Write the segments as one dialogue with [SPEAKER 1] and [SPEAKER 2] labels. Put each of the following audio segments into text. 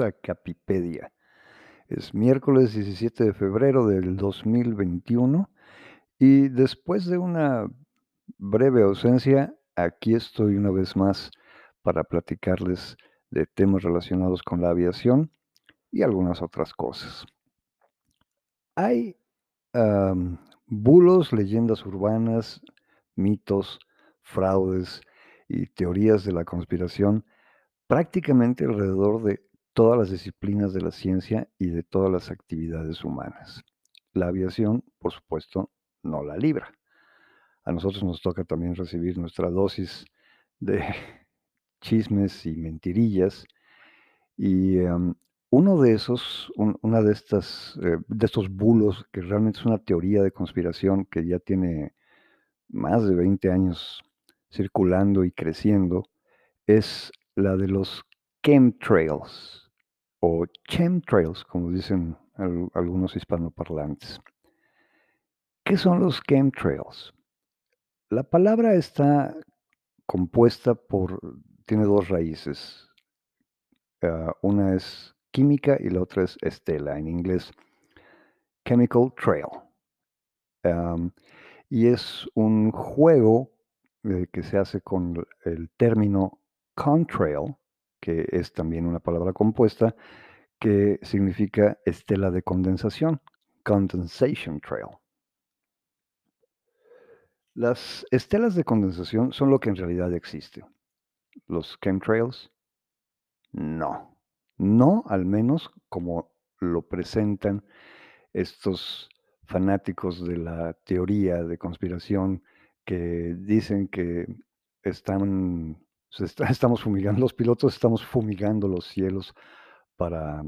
[SPEAKER 1] A Capipedia. Es miércoles 17 de febrero del 2021 y después de una breve ausencia, aquí estoy una vez más para platicarles de temas relacionados con la aviación y algunas otras cosas. Hay bulos, leyendas urbanas, mitos, fraudes y teorías de la conspiración prácticamente alrededor de todas las disciplinas de la ciencia y de todas las actividades humanas. La aviación, por supuesto, no la libra. A nosotros nos toca también recibir nuestra dosis de chismes y mentirillas. Y em, uno de esos, un- una de estas, eh, de estos bulos, que realmente es una teoría de conspiración que ya tiene más de 20 años circulando y creciendo, es la de los chemtrails o chemtrails, como dicen al- algunos hispanoparlantes. ¿Qué son los chemtrails? La palabra está compuesta por, tiene dos raíces. Ah, una es química y la otra es estela, en inglés, chemical trail. Y es un juego eh, que se hace con el término contrail, que es también una palabra compuesta, que significa estela de condensación, condensation trail. Las estelas de condensación son lo que en realidad existe. Los chemtrails, no. No, al menos como lo presentan estos fanáticos de la teoría de conspiración que dicen que están, estamos fumigando, los pilotos estamos fumigando los cielos para,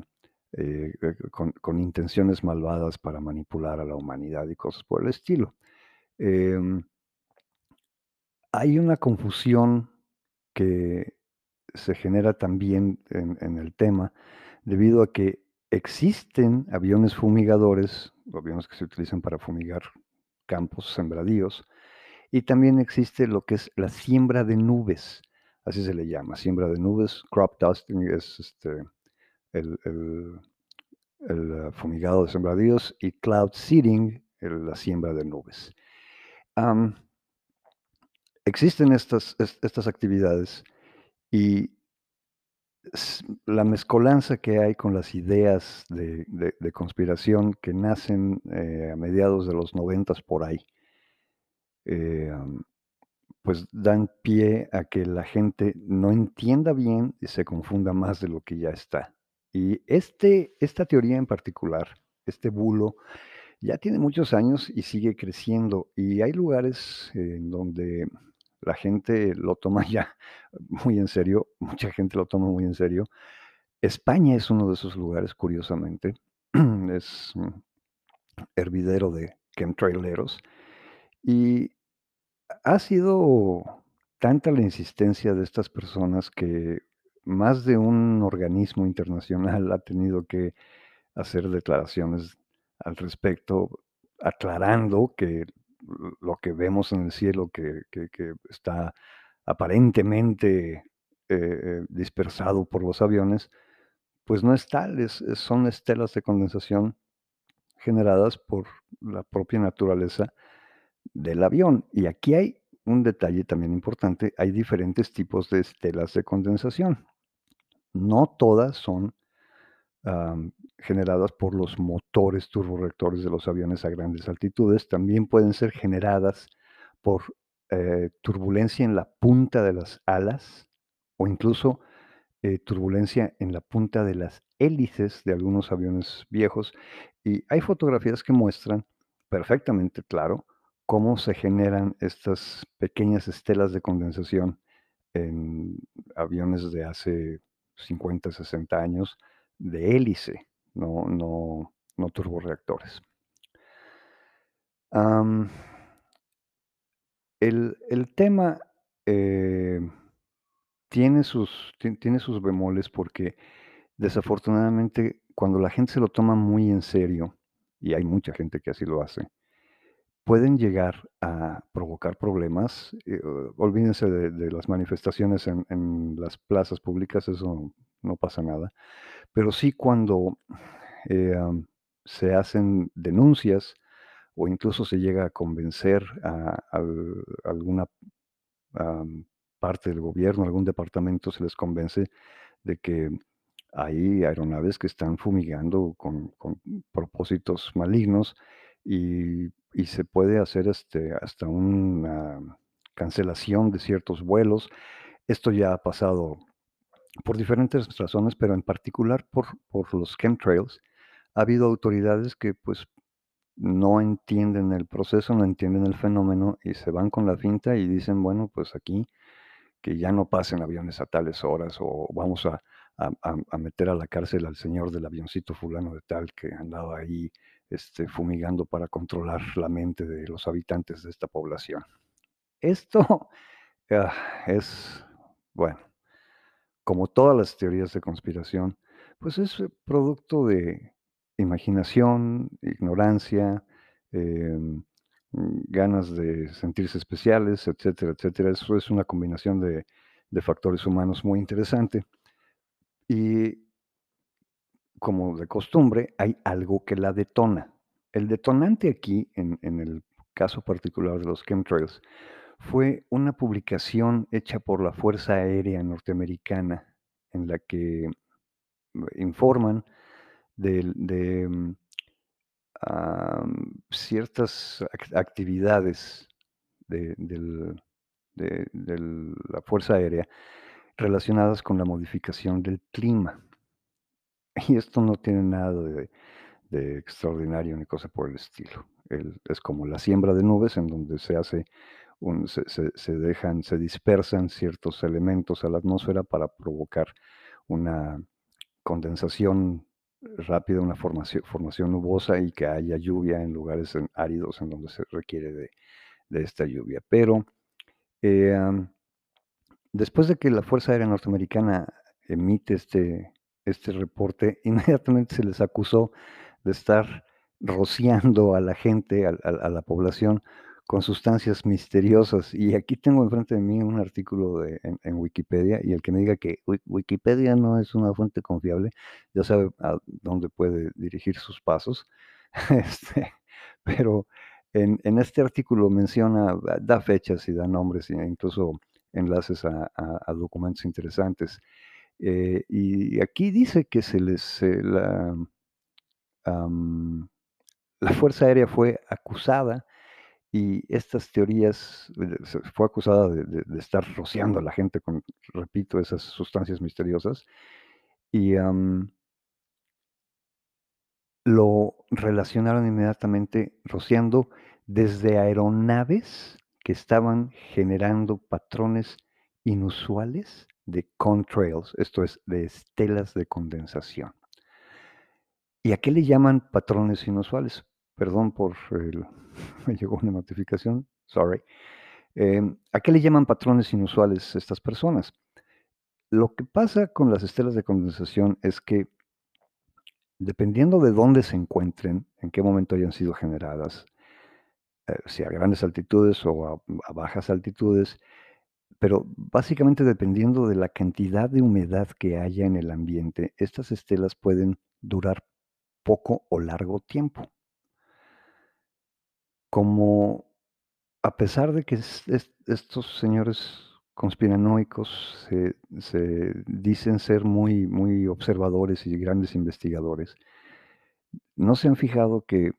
[SPEAKER 1] eh, eh, con, con intenciones malvadas para manipular a la humanidad y cosas por el estilo. Em, hay una confusión que se genera también en el tema debido a que existen aviones fumigadores, aviones que se utilizan para fumigar campos, sembradíos, y también existe lo que es la siembra de nubes, así se le llama, siembra de nubes, crop dusting es este, el, el- el, fumigado de sembradíos y cloud seeding, la siembra de nubes. Existen estas, es- estas actividades y la mezcolanza que hay con las ideas de, de- conspiración que nacen eh, a mediados de los noventas por ahí, eh, pues dan pie a que la gente no entienda bien y se confunda más de lo que ya está. Y este, esta teoría en particular, este bulo, ya tiene muchos años y sigue creciendo. Y hay lugares en donde la gente lo toma ya muy en serio, mucha gente lo toma muy en serio. España es uno de esos lugares, curiosamente. Es hervidero de chemtraileros. Y ha sido tanta la insistencia de estas personas que más de un organismo internacional ha tenido que hacer declaraciones al respecto, aclarando que lo que vemos en el cielo, que, que- que está aparentemente eh, eh, dispersado por los aviones, pues no es tal, son estelas de condensación generadas por la propia naturaleza del avión. Y aquí hay un detalle también importante, hay diferentes tipos de estelas de condensación. No todas son generadas por los motores turborreactores de los aviones a grandes altitudes, también pueden ser generadas por eh, turbulencia en la punta de las alas o incluso eh, turbulencia en la punta de las hélices de algunos aviones viejos. Y hay fotografías que muestran perfectamente claro cómo se generan estas pequeñas estelas de condensación en aviones de hace 50, 60 años de hélice, no, no, no turborreactores. El, el tema eh, tiene sus, ti- tiene sus bemoles porque desafortunadamente cuando la gente se lo toma muy en serio, y hay mucha gente que así lo hace, pueden llegar a provocar problemas. eh, olvídense de, las manifestaciones en, las plazas públicas, eso no pasa nada. Pero sí cuando, eh, se hacen denuncias o incluso se llega a convencer a al alguna, parte del gobierno, algún departamento se les convence de que hay aeronaves que están fumigando con propósitos malignos y se puede hacer, este, hasta una cancelación de ciertos vuelos. Esto ya ha pasado por diferentes razones, pero en particular por los chemtrails. Ha habido autoridades que, pues, no entienden el proceso, no entienden el fenómeno y se van con la finta y dicen: "Bueno, pues aquí que ya no pasen aviones a tales horas, o vamos a a meter a la cárcel al señor del avioncito fulano de tal que andaba ahí, este, fumigando para controlar la mente de los habitantes de esta población". Esto, ah, es, bueno, como todas las teorías de conspiración, pues es producto de imaginación, ignorancia, mm, ganas de sentirse especiales, etcétera, etcétera. Eso es una combinación de de factores humanos muy interesante. Y como de costumbre, hay algo que la detona. El detonante aquí, en el caso particular de los chemtrails, fue una publicación hecha por la Fuerza Aérea Norteamericana, en la que, mm, informan de, mm, ciertas ac actividades de la Fuerza Aérea relacionadas con la modificación del clima. Y esto no tiene nada de extraordinario ni cosa por el estilo. Es como la siembra de nubes en donde se hace un se dejan se dispersan ciertos elementos a la atmósfera para provocar una condensación rápida, una formación formación nubosa y que haya lluvia en lugares áridos en donde se requiere de de esta lluvia. Pero, eh, después de que la Fuerza Aérea Norteamericana emite este este reporte, inmediatamente se les acusó de estar rociando a la gente, a la población con sustancias misteriosas. Y aquí tengo enfrente de mí un artículo de en Wikipedia, y el que me diga que Wi Wikipedia no es una fuente confiable, ya sabe a dónde puede dirigir sus pasos. Este, pero en este artículo menciona, da fechas y da nombres, e incluso enlaces a documentos interesantes. Eh, y aquí dice que se les la Fuerza Aérea fue acusada y estas teorías, eh, fue acusada de estar rociando a la gente con, repito, esas sustancias misteriosas. Y, lo relacionaron inmediatamente rociando desde aeronaves que estaban generando patrones inusuales de contrails, esto es, de estelas de condensación. ¿Y a qué le llaman patrones inusuales? Perdón por el me llegó una notificación, sorry. Em, ¿a qué le llaman patrones inusuales estas personas? Lo que pasa con las estelas de condensación es que dependiendo de dónde se encuentren, en qué momento hayan sido generadas, eh, si a grandes altitudes o a a bajas altitudes, pero básicamente dependiendo de la cantidad de humedad que haya en el ambiente, estas estelas pueden durar poco o largo tiempo. Como a pesar de que es es estos señores conspiranoicos se se dicen ser muy muy observadores y grandes investigadores ¿no se han fijado que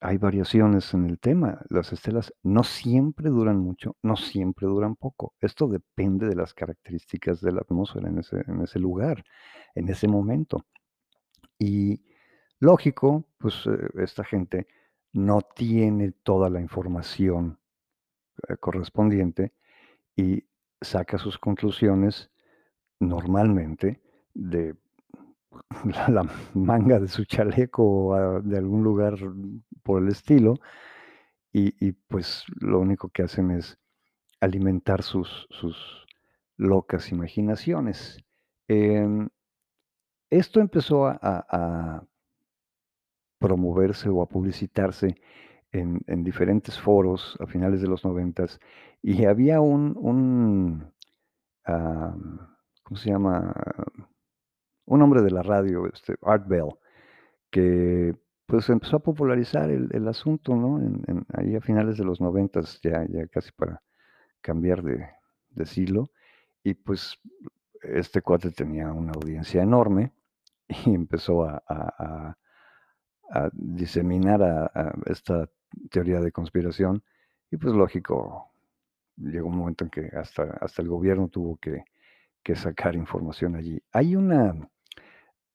[SPEAKER 1] hay variaciones en el tema? Las estelas no siempre duran mucho, no siempre duran poco. Esto depende de las características de la atmósfera en ese en ese lugar, en ese momento. Y lógico, pues, eh, esta gente no tiene toda la información, eh, correspondiente y saca sus conclusiones normalmente de la manga de su chaleco o, ah, de algún lugar por el estilo, y pues lo único que hacen es alimentar sus sus locas imaginaciones. Em, esto empezó a a promoverse o a publicitarse en en diferentes foros a finales de los noventas, y había un ¿cómo se llama? Un hombre de la radio, este, Art Bell, que, pues, empezó a popularizar el asunto, ¿no? En ahí a finales de los noventas, ya ya casi para cambiar de de siglo, y pues, este cuate tenía una audiencia enorme, y empezó a a a diseminar esta teoría de conspiración, y pues lógico, llegó un momento en que hasta hasta el gobierno tuvo que que sacar información allí. Hay una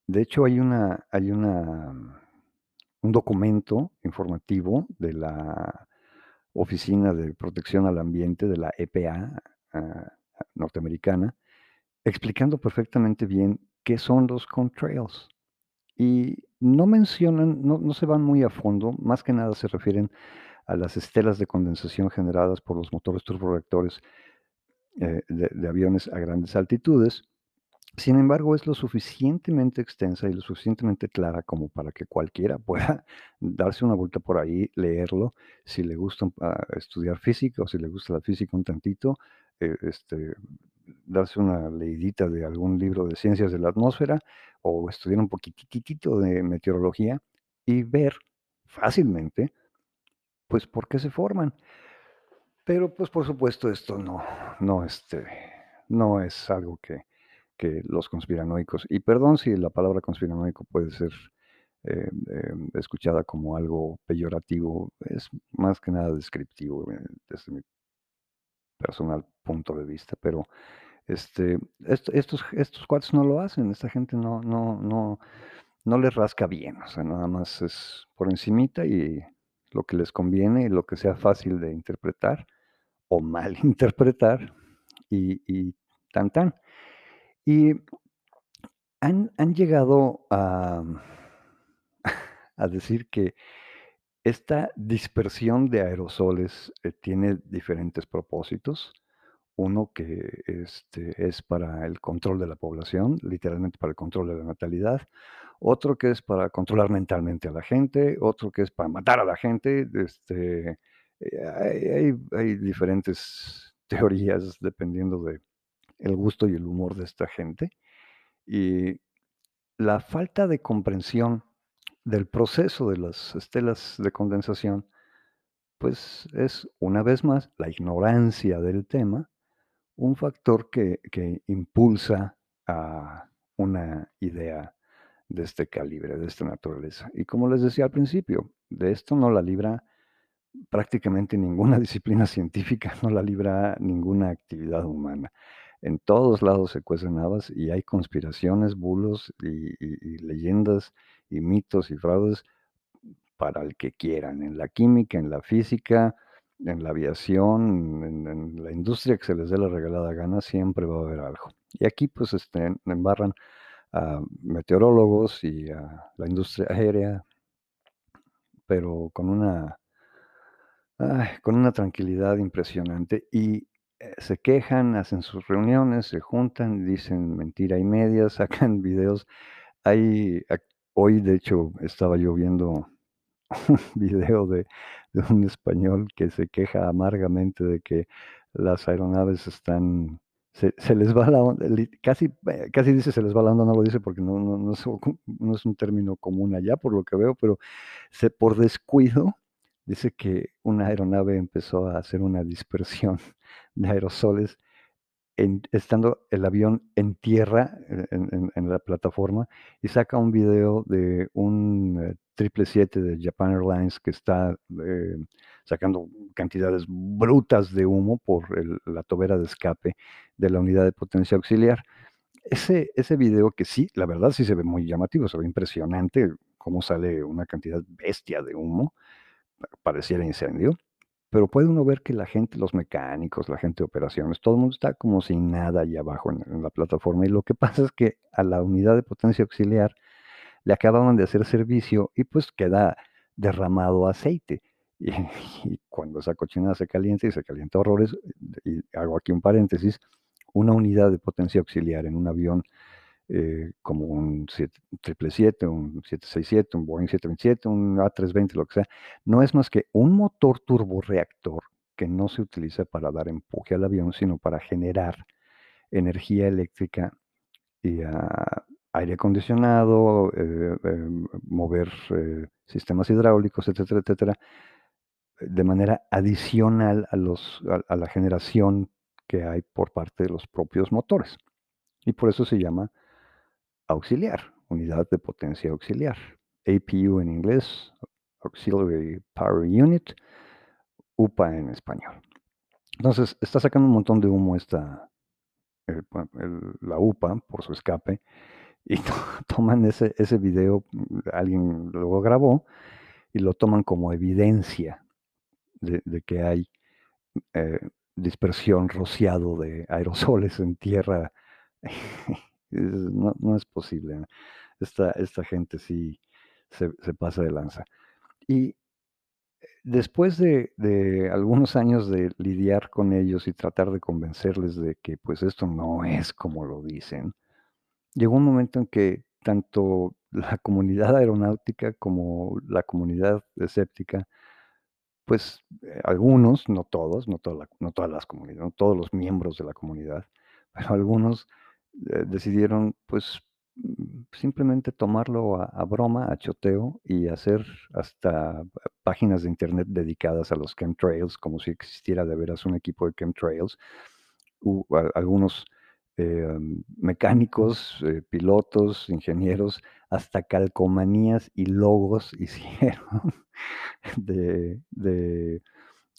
[SPEAKER 1] de hecho, hay una hay una un documento informativo de la Oficina de Protección al Ambiente de la EPA, ah, norteamericana, explicando perfectamente bien qué son los contrails. Y no mencionan, no no se van muy a fondo, más que nada se refieren a las estelas de condensación generadas por los motores turborreactores, eh, de aviones a grandes altitudes. Sin embargo, es lo suficientemente extensa y lo suficientemente clara como para que cualquiera pueda darse una vuelta por ahí, leerlo, si le gusta, ah, estudiar física o si le gusta la física un tantito, eh, este, darse una leidita de algún libro de ciencias de la atmósfera o estudiar un poquititito de meteorología y ver fácilmente, pues, por qué se forman. Pero, pues, por supuesto, esto no no, este, no es algo que que los conspiranoicos y perdón si la palabra conspiranoico puede ser, eh, em, escuchada como algo peyorativo, es más que nada descriptivo, eh, desde mi personal punto de vista, pero, este, est estos estos cuates no lo hacen, esta gente no no no no les rasca bien, o sea, nada más es por encimita y lo que les conviene y lo que sea fácil de interpretar o malinterpretar y y tan tan. Y han han llegado a a decir que esta dispersión de aerosoles, eh, tiene diferentes propósitos. Uno que, este, es para el control de la población, literalmente para el control de la natalidad. Otro que es para controlar mentalmente a la gente, otro que es para matar a la gente, este, eh, hay hay hay diferentes teorías dependiendo de el gusto y el humor de esta gente. Y la falta de comprensión del proceso de las estelas de condensación, pues, es, una vez más, la ignorancia del tema, un factor que que impulsa a una idea de este calibre, de esta naturaleza. Y como les decía al principio, de esto no la libra prácticamente ninguna disciplina científica, no la libra ninguna actividad humana. En todos lados se cuecen habas y hay conspiraciones, bulos y leyendas y mitos y fraudes para el que quieran, en la química, en la física, en la aviación, en la industria que se les dé la regalada gana, siempre va a haber algo. Y aquí, pues, este, embarran a meteorólogos y a la industria aérea pero con una con una tranquilidad impresionante y, se quejan, hacen sus reuniones, se juntan, dicen mentira y media, sacan videos. Hay hoy, de hecho, estaba yo viendo un video de un español que se queja amargamente de que las aeronaves están se se les va la onda, casi, eh, casi dice se les va la onda, no lo dice porque no no no es no es un término común allá, por lo que veo, pero se por descuido, dice que una aeronave empezó a hacer una dispersión de aerosoles en estando el avión en tierra, en en la plataforma, y saca un video de un 777 de Japan Airlines que está, eh, sacando cantidades brutas de humo por la tobera de escape de la unidad de potencia auxiliar. Ese ese video que sí, la verdad sí se ve muy llamativo, se ve impresionante cómo sale una cantidad bestia de humo, pa pareciera incendio, pero puede uno ver que la gente, los mecánicos, la gente de operaciones, todo el mundo está como sin nada ahí abajo en la plataforma, y lo que pasa es que a la unidad de potencia auxiliar le acababan de hacer servicio y, pues, queda derramado aceite. Y y cuando esa cochinada se calienta, y se calienta horrores, y hago aquí un paréntesis, una unidad de potencia auxiliar en un avión, eh, como un siete triple siete, un 767, un Boeing 727, un A320, lo que sea, no es más que un motor turborreactor que no se utiliza para dar empuje al avión, sino para generar energía eléctrica y a aire acondicionado, eh, em, mover, eh, sistemas hidráulicos, etcétera, etcétera, de manera adicional a a la generación que hay por parte de los propios motores. Y por eso se llama auxiliar, unidad de potencia auxiliar, APU en inglés, Auxiliary Power Unit, UPA en español. Entonces, está sacando un montón de humo esta, la UPA por su escape, y to toman ese ese video, alguien lo grabó y lo toman como evidencia de de que hay, eh, dispersión, rociado de aerosoles en tierra. "No es posible, ¿no?". Esta esta gente sí se pasa de lanza. Y, eh, después de algunos años de lidiar con ellos y tratar de convencerles de que, pues, esto no es como lo dicen, llegó un momento en que tanto la comunidad aeronáutica como la comunidad escéptica, pues, eh, algunos, no todos, no toda no todas las comunidades, no todos los miembros de la comunidad, pero algunos, decidieron, pues, mm, simplemente tomarlo a broma, a choteo y hacer hasta páginas de Internet dedicadas a los chemtrails, como si existiera de veras un equipo de chemtrails. Hu a algunos, em, mecánicos, eh, pilotos, ingenieros, hasta calcomanías y logos hicieron de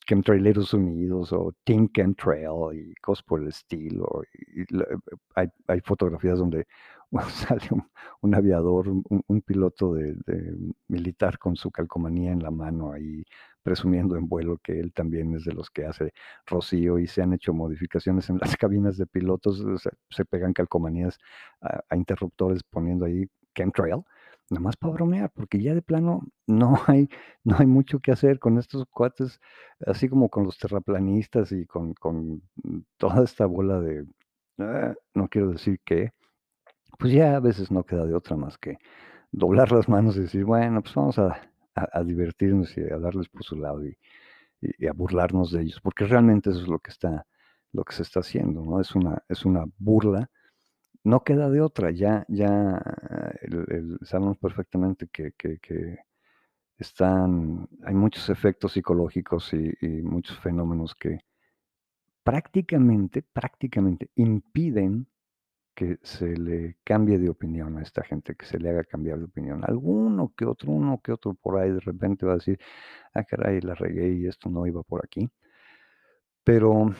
[SPEAKER 1] Chemtraileros Unidos o Team Chemtrail y cosas por el estilo. Eh, hay hay fotografías donde sale un aviador, un piloto de militar con su calcomanía en la mano, ahí presumiendo en vuelo que él también es de los que hace rocío, y se han hecho modificaciones en las cabinas de pilotos, se pegan calcomanías a a interruptores poniendo ahí Chemtrail, nada más para bromear, porque ya de plano no hay no hay mucho que hacer con estos cuates, así como con los terraplanistas y con con, toda esta bola de, ah, no quiero decir qué, pues ya a veces no queda de otra más que doblar las manos y decir: "Bueno, pues vamos a a divertirnos y a darles por su lado y y a burlarnos de ellos", porque realmente eso es lo que está lo que se está haciendo, ¿no? Es una es una burla. No queda de otra, ya ya el sabemos perfectamente que que están hay muchos efectos psicológicos y y muchos fenómenos que prácticamente prácticamente impiden que se le cambie de opinión a esta gente, que se le haga cambiar de opinión. Alguno que otro, uno que otro por ahí de repente va a decir: "Ah, caray, la regué y esto no iba por aquí". Pero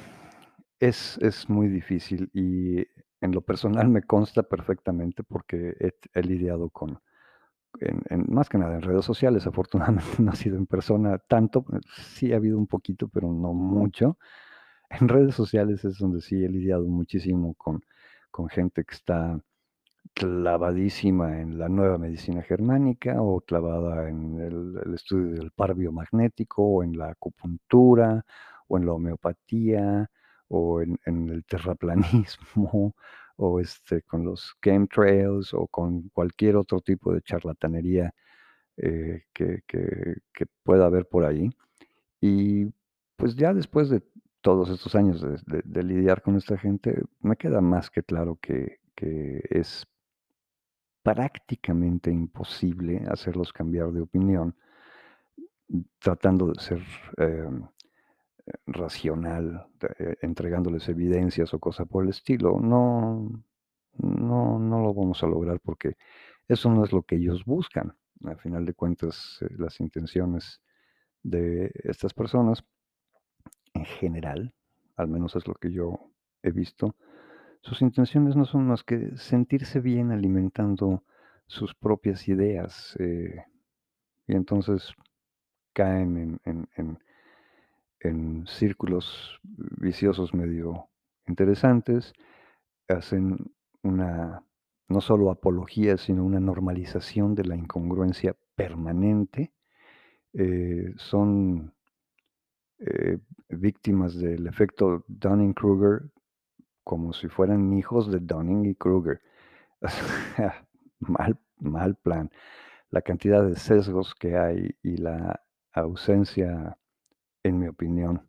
[SPEAKER 1] es es muy difícil y en lo personal me consta perfectamente porque he lidiado con en en más que nada en redes sociales, afortunadamente no ha sido en persona tanto, eh, sí ha habido un poquito, pero no mucho. En redes sociales es donde sí he lidiado muchísimo con con gente que está clavadísima en la nueva medicina germánica, o clavada en el el estudio del par biomagnético, o en la acupuntura, o en la homeopatía, o en el terraplanismo, o, este, con los chemtrails, o con cualquier otro tipo de charlatanería, eh, que pueda haber por ahí. Y, pues, ya después de todos estos años de lidiar con esta gente, me queda más que claro que que es prácticamente imposible hacerlos cambiar de opinión tratando de ser, em, racional, eh, entregándoles evidencias o cosa por el estilo. No no no lo vamos a lograr porque eso no es lo que ellos buscan. A final de cuentas, eh, las intenciones de estas personas, en general, al menos es lo que yo he visto, sus intenciones no son más que sentirse bien alimentando sus propias ideas, eh, y entonces caen en en en en círculos viciosos medio interesantes, hacen una no solo apología, sino una normalización de la incongruencia permanente, eh, son eh, víctimas del efecto Dunning-Kruger como si fueran hijos de Dunning y Kruger. Mal mal plan. La cantidad de sesgos que hay y la ausencia, en mi opinión,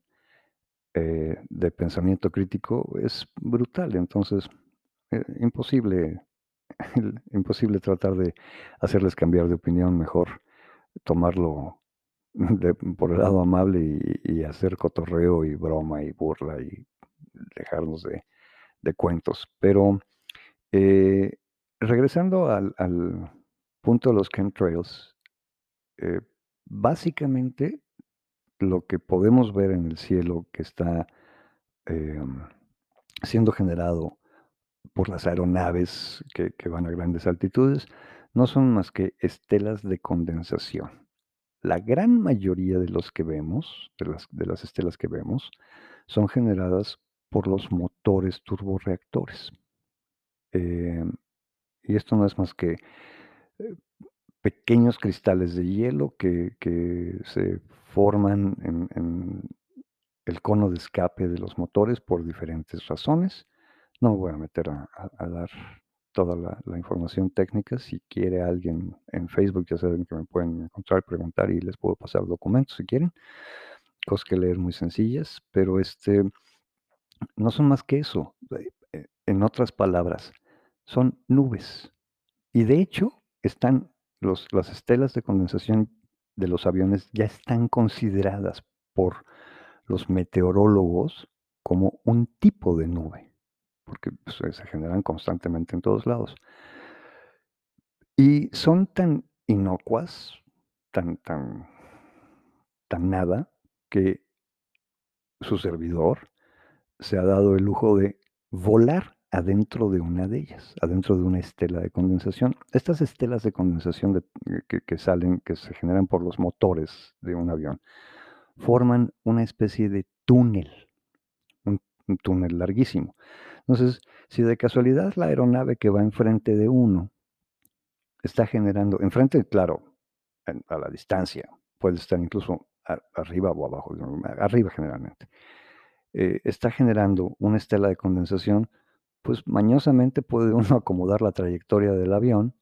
[SPEAKER 1] eh, de pensamiento crítico es brutal. Entonces, eh, imposible imposible tratar de hacerles cambiar de opinión, mejor tomarlo por el lado amable y hacer cotorreo y broma y burla y dejarnos de cuentos. Pero, eh, regresando al punto de los chemtrails, básicamente lo que podemos ver en el cielo que está, em, siendo generado por las aeronaves que van a grandes altitudes, no son más que estelas de condensación. La gran mayoría de los que vemos, de las de las estelas que vemos, son generadas por los motores turborreactores. Em, y esto no es más que, eh, pequeños cristales de hielo que se forman en el cono de escape de los motores por diferentes razones. No me voy a meter a dar toda la la información técnica. Si quiere alguien en Facebook, ya saben que me pueden encontrar, preguntar y les puedo pasar documentos si quieren. Cosas que leer muy sencillas, pero, este, no son más que eso. Eh, eh, en otras palabras, son nubes. Y de hecho, están las estelas de condensación de los aviones ya están consideradas por los meteorólogos como un tipo de nube, porque, pues, se generan constantemente en todos lados. Y son tan inocuas, tan tan tan nada, que su servidor se ha dado el lujo de volar adentro de una de ellas, adentro de una estela de condensación. Estas estelas de condensación de que salen, que se generan por los motores de un avión, forman una especie de túnel, un túnel larguísimo. Entonces, si de casualidad la aeronave que va enfrente de uno está generando enfrente, claro, a la distancia, puede estar incluso arriba o abajo, arriba generalmente, eh, está generando una estela de condensación, pues, mañosamente puede uno acomodar la trayectoria del avión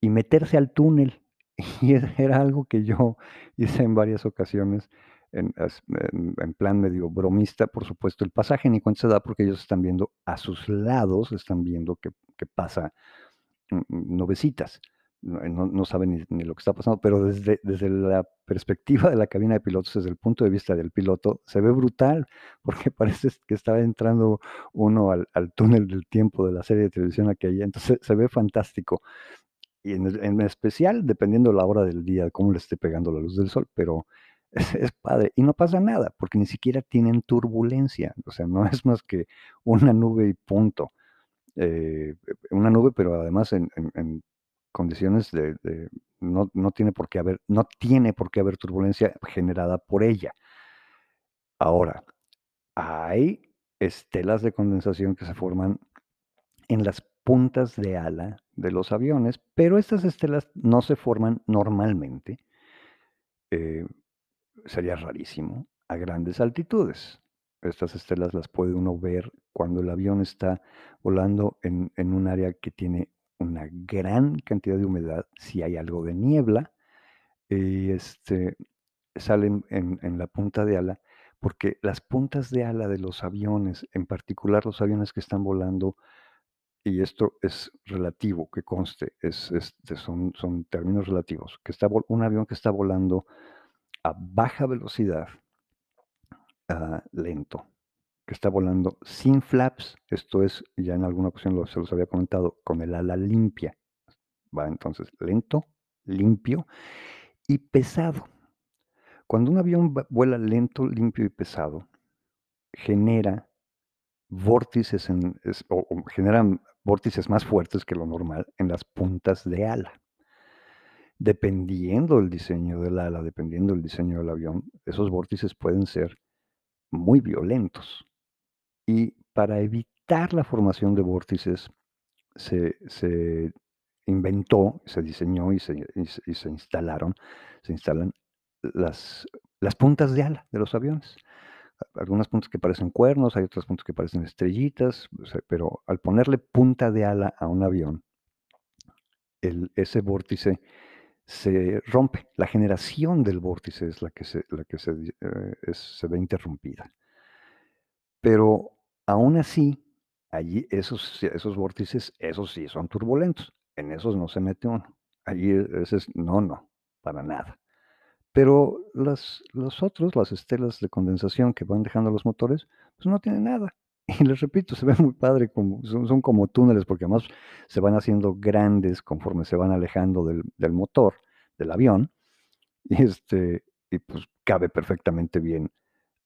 [SPEAKER 1] y meterse al túnel. Y era era algo que yo hice en varias ocasiones en plan medio bromista, por supuesto, el pasaje ni cuenta se da porque ellos están viendo a sus lados, están viendo que que pasa, mm, mm, nubecitas. No no no saben ni lo que está pasando, pero desde desde la perspectiva de la cabina de pilotos, desde el punto de vista del piloto, se ve brutal, porque parece que está entrando uno al túnel del tiempo de la serie de televisión aquella, entonces se ve fantástico. Y en especial, dependiendo la hora del día, cómo le esté pegando la luz del sol, pero es padre. Y no pasa nada, porque ni siquiera tienen turbulencia, o sea, no es más que una nube y punto. Eh, una nube, pero además en en condiciones de no no tiene por qué haber no tiene por qué haber turbulencia generada por ella. Ahora, hay estelas de condensación que se forman en las puntas de ala de los aviones, pero estas estelas no se forman normalmente eh, sería rarísimo, a grandes altitudes. Estas estelas las puede uno ver cuando el avión está volando en un área que tiene una gran cantidad de humedad, si hay algo de niebla, y, este, salen en en la punta de ala, porque las puntas de ala de los aviones, en particular los aviones que están volando, y esto es relativo, que conste, es, este, son son términos relativos, que está un avión que está volando a baja velocidad ah, lento, que está volando sin flaps, esto es, ya en alguna ocasión lo se los había comentado, con el ala limpia, va, entonces, lento, limpio y pesado. Cuando un avión vuela lento, limpio y pesado, genera vórtices o generan vórtices más fuertes que lo normal en las puntas de ala. Dependiendo del diseño del ala, dependiendo del diseño del avión, esos vórtices pueden ser muy violentos. Y para evitar la formación de vórtices, se se inventó, se diseñó y se y instalaron se instalan las las puntas de ala de los aviones. Algunas puntas que parecen cuernos, hay otras puntas que parecen estrellitas, pero al ponerle punta de ala a un avión ese vórtice se rompe. La generación del vórtice es la que se la que se eh, se ve interrumpida. Pero aún así, Allí esos esos vórtices, esos sí son turbulentos, en esos no se mete uno. Allí e es no, no, para nada. Pero las los otros, las estelas de condensación que van dejando los motores, pues no tienen nada. Y les repito, se ve muy padre como son son como túneles, porque además se van haciendo grandes conforme se van alejando del del motor, del avión, y, este, y pues cabe perfectamente bien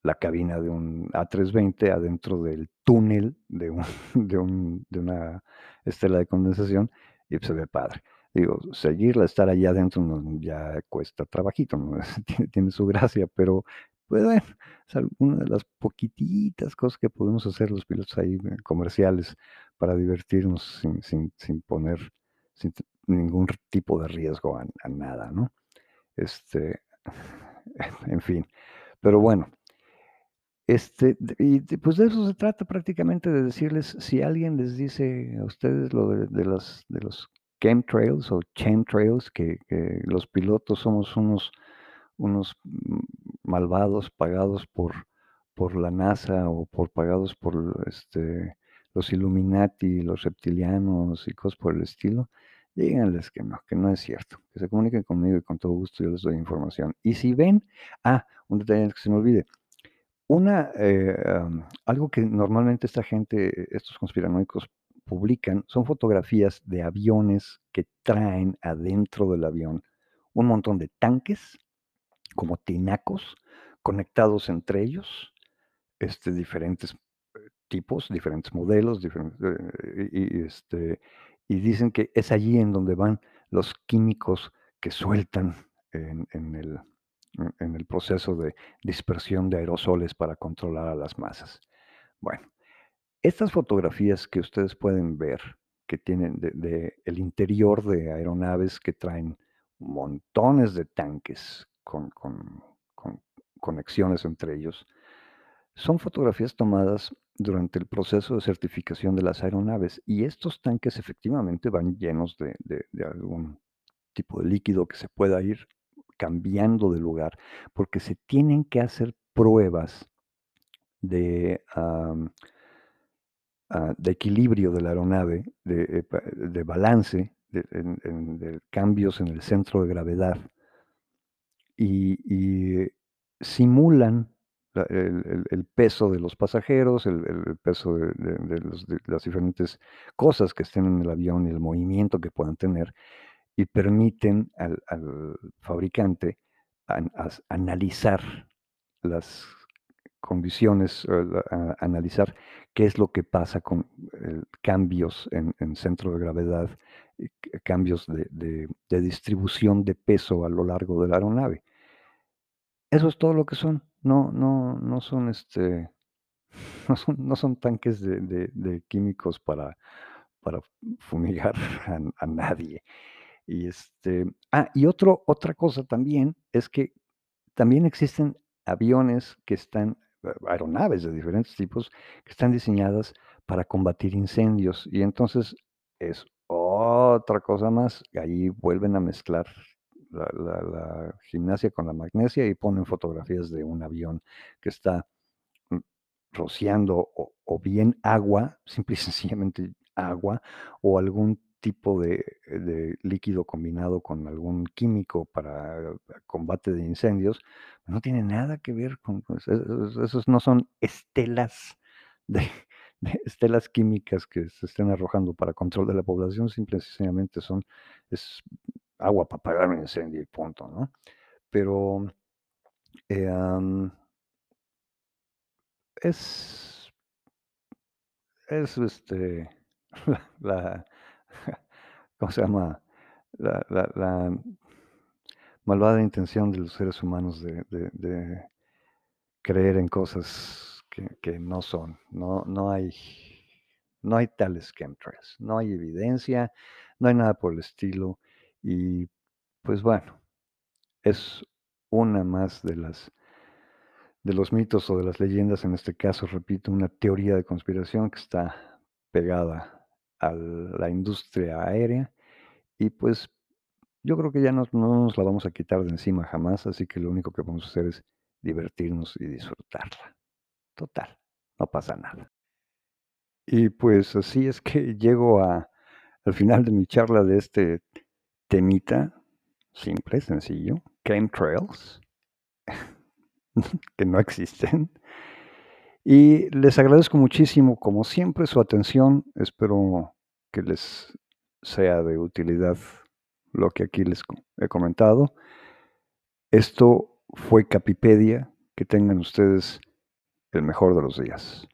[SPEAKER 1] la cabina de un A320 adentro del túnel de un de un de una estela de condensación y se ve padre. Digo, seguirla, estar allá adentro, ya cuesta trabajito, ¿no? Tiene tiene su gracia, pero, pues bueno, es alguna de las poquititas cosas que podemos hacer los pilotos ahí, eh, comerciales para divertirnos sin sin sin poner sin ningún tipo de riesgo a a nada, ¿no? Este, en fin, pero bueno. Este, y pues de eso se trata prácticamente, de decirles, si alguien les dice a ustedes lo de de las de los chemtrails o chemtrails, que los pilotos somos unos unos malvados pagados por por la NASA o por pagados por, este, los Illuminati, los reptilianos y cosas por el estilo, díganles que no, que no es cierto, que se comuniquen conmigo y con todo gusto yo les doy información. Y si ven ah, un detalle que se me olvide, una, eh, algo que normalmente esta gente, estos conspiranoicos publican, son fotografías de aviones que traen adentro del avión un montón de tanques, como tinacos, conectados entre ellos, este, diferentes, eh, tipos, diferentes modelos, diferentes, eh, y este, y dicen que es allí en donde van los químicos que sueltan en el en el proceso de dispersión de aerosoles para controlar a las masas. Bueno, estas fotografías que ustedes pueden ver, que tienen el interior de aeronaves que traen montones de tanques con con con conexiones entre ellos, son fotografías tomadas durante el proceso de certificación de las aeronaves, y estos tanques efectivamente van llenos de de algún tipo de líquido que se pueda ir cambiando de lugar, porque se tienen que hacer pruebas de, ah, equilibrio de la aeronave, de, eh, balance, de cambios en el centro de gravedad. Y simulan la el peso de los pasajeros, el peso de las diferentes cosas que estén en el avión y el movimiento que puedan tener, y permiten al fabricante analizar las condiciones, eh, analizar qué es lo que pasa con, eh, cambios en en centro de gravedad, c cambios de distribución de peso a lo largo de la aeronave. Eso es todo lo que son, no no no son, este, no son tanques de químicos para para fumigar a nadie. Y, este, ah, y otro otra cosa también es que también existen aviones que están aeronaves de diferentes tipos, que están diseñadas para combatir incendios, y entonces es otra cosa más, ahí vuelven a mezclar la la la gimnasia con la magnesia y ponen fotografías de un avión que está, mm, rociando o o bien agua, simple y sencillamente agua, o algún tipo de de líquido combinado con algún químico para combate de incendios, no tiene nada que ver con, pues, e esos no son estelas de estelas químicas que se estén arrojando para control de la población, simple y sencillamente son es agua para apagar un incendio y punto, ¿no? Pero, eh, es es, este, la ¿cómo se llama? La malvada intención de los seres humanos de creer en cosas que que no son, no no hay no hay tales chemtrails, no hay evidencia, no hay nada por el estilo, y, pues, bueno, es una más de las de los mitos o de las leyendas, en este caso, repito, una teoría de conspiración que está pegada a la industria aérea y, pues, yo creo que ya nos no nos la vamos a quitar de encima jamás, así que lo único que podemos hacer es divertirnos y disfrutarla. Total, no pasa nada. Y pues así es que llego a, al final de mi charla de este temita, simple, sencillo, chemtrails, que no existen. Y les agradezco muchísimo, como siempre, su atención. Espero que les sea de utilidad lo que aquí les he comentado. Esto fue Capipedia. Que tengan ustedes el mejor de los días.